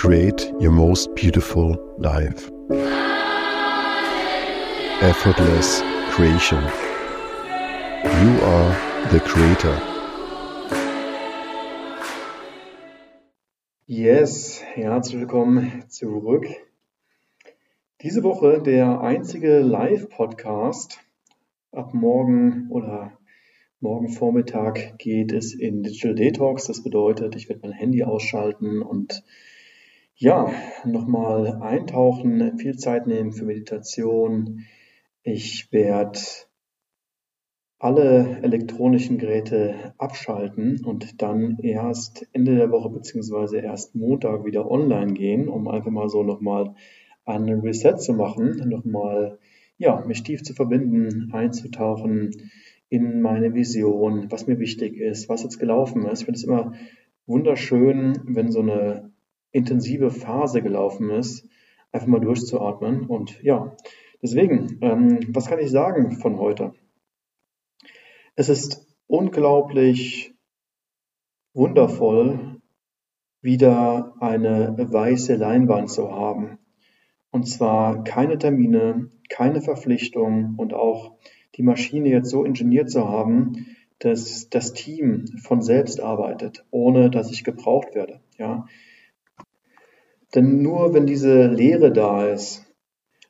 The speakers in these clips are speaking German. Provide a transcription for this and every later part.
create your most beautiful life. Effortless creation. You are the creator. Yes, herzlich willkommen zurück. Diese Woche der einzige Live-Podcast. Ab morgen oder Morgen Vormittag geht es in Digital Detox. Das bedeutet, ich werde mein Handy ausschalten und ja, nochmal eintauchen, viel Zeit nehmen für Meditation. Ich werde alle elektronischen Geräte abschalten und dann erst Ende der Woche beziehungsweise erst Montag wieder online gehen, um einfach mal so nochmal einen Reset zu machen, nochmal ja, mich tief zu verbinden, einzutauchen in meine Vision, was mir wichtig ist, was jetzt gelaufen ist. Ich finde es immer wunderschön, wenn so eine intensive Phase gelaufen ist, einfach mal durchzuatmen. Und ja, deswegen, ähm, was kann ich sagen von heute? Es ist unglaublich wundervoll, wieder eine weiße Leinwand zu haben. Und zwar keine Termine, keine Verpflichtungen und auch die Maschine jetzt so ingeniert zu haben, dass das Team von selbst arbeitet, ohne dass ich gebraucht werde. Ja. Denn nur wenn diese Lehre da ist,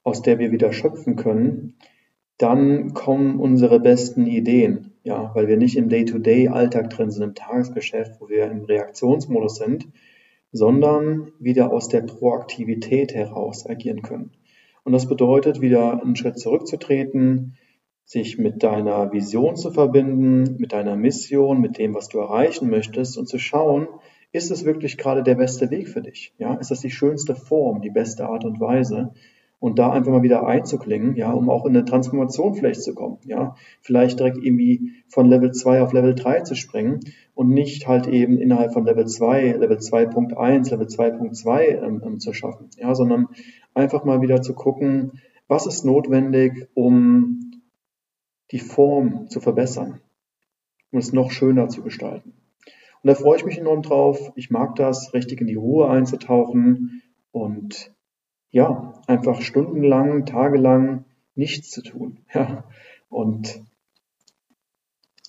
aus der wir wieder schöpfen können, dann kommen unsere besten Ideen. Ja, weil wir nicht im Day-to-Day-Alltag drin sind, im Tagesgeschäft, wo wir im Reaktionsmodus sind, sondern wieder aus der Proaktivität heraus agieren können. Und das bedeutet, wieder einen Schritt zurückzutreten, sich mit deiner Vision zu verbinden, mit deiner Mission, mit dem, was du erreichen möchtest und zu schauen, ist es wirklich gerade der beste Weg für dich? Ja, ist das die schönste Form, die beste Art und Weise? Und da einfach mal wieder einzuklingen, ja, um auch in eine Transformation vielleicht zu kommen, ja. Vielleicht direkt irgendwie von Level 2 auf Level 3 zu springen und nicht halt eben innerhalb von Level 2, Level 2.1, Level 2.2 ähm, ähm, zu schaffen, ja, sondern einfach mal wieder zu gucken, was ist notwendig, um die Form zu verbessern, um es noch schöner zu gestalten. Und da freue ich mich enorm drauf. Ich mag das, richtig in die Ruhe einzutauchen und ja, einfach stundenlang, tagelang nichts zu tun. Ja, und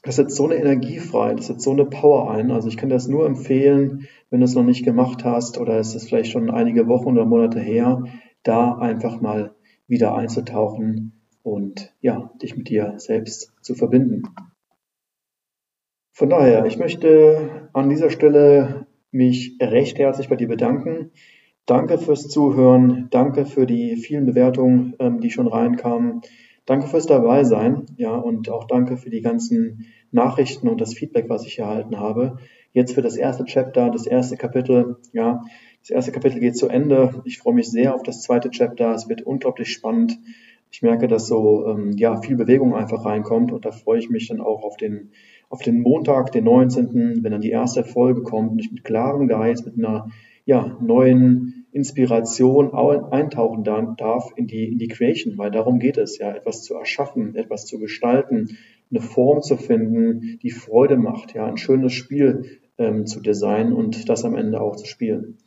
das setzt so eine Energie frei, das setzt so eine Power ein. Also ich kann das nur empfehlen, wenn du es noch nicht gemacht hast oder es ist vielleicht schon einige Wochen oder Monate her, da einfach mal wieder einzutauchen und ja, dich mit dir selbst zu verbinden. Von daher, ich möchte an dieser Stelle mich recht herzlich bei dir bedanken. Danke fürs Zuhören, danke für die vielen Bewertungen, ähm, die schon reinkamen. Danke fürs Dabeisein, ja, und auch danke für die ganzen Nachrichten und das Feedback, was ich erhalten habe. Jetzt für das erste Chapter, das erste Kapitel, ja, das erste Kapitel geht zu Ende. Ich freue mich sehr auf das zweite Chapter. Es wird unglaublich spannend ich merke, dass so ähm, ja viel Bewegung einfach reinkommt und da freue ich mich dann auch auf den auf den Montag, den 19., wenn dann die erste Folge kommt und ich mit klarem Geist, mit einer ja, neuen Inspiration eintauchen darf in die, in die Creation, weil darum geht es ja, etwas zu erschaffen, etwas zu gestalten, eine Form zu finden, die Freude macht, ja, ein schönes Spiel ähm, zu designen und das am Ende auch zu spielen.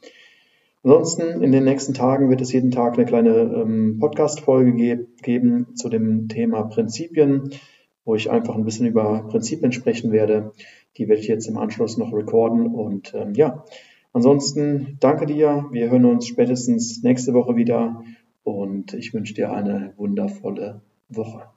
Ansonsten in den nächsten Tagen wird es jeden Tag eine kleine ähm, Podcast-Folge ge geben zu dem Thema Prinzipien, wo ich einfach ein bisschen über Prinzipien sprechen werde. Die werde ich jetzt im Anschluss noch recorden. Und ähm, ja, ansonsten danke dir. Wir hören uns spätestens nächste Woche wieder und ich wünsche dir eine wundervolle Woche.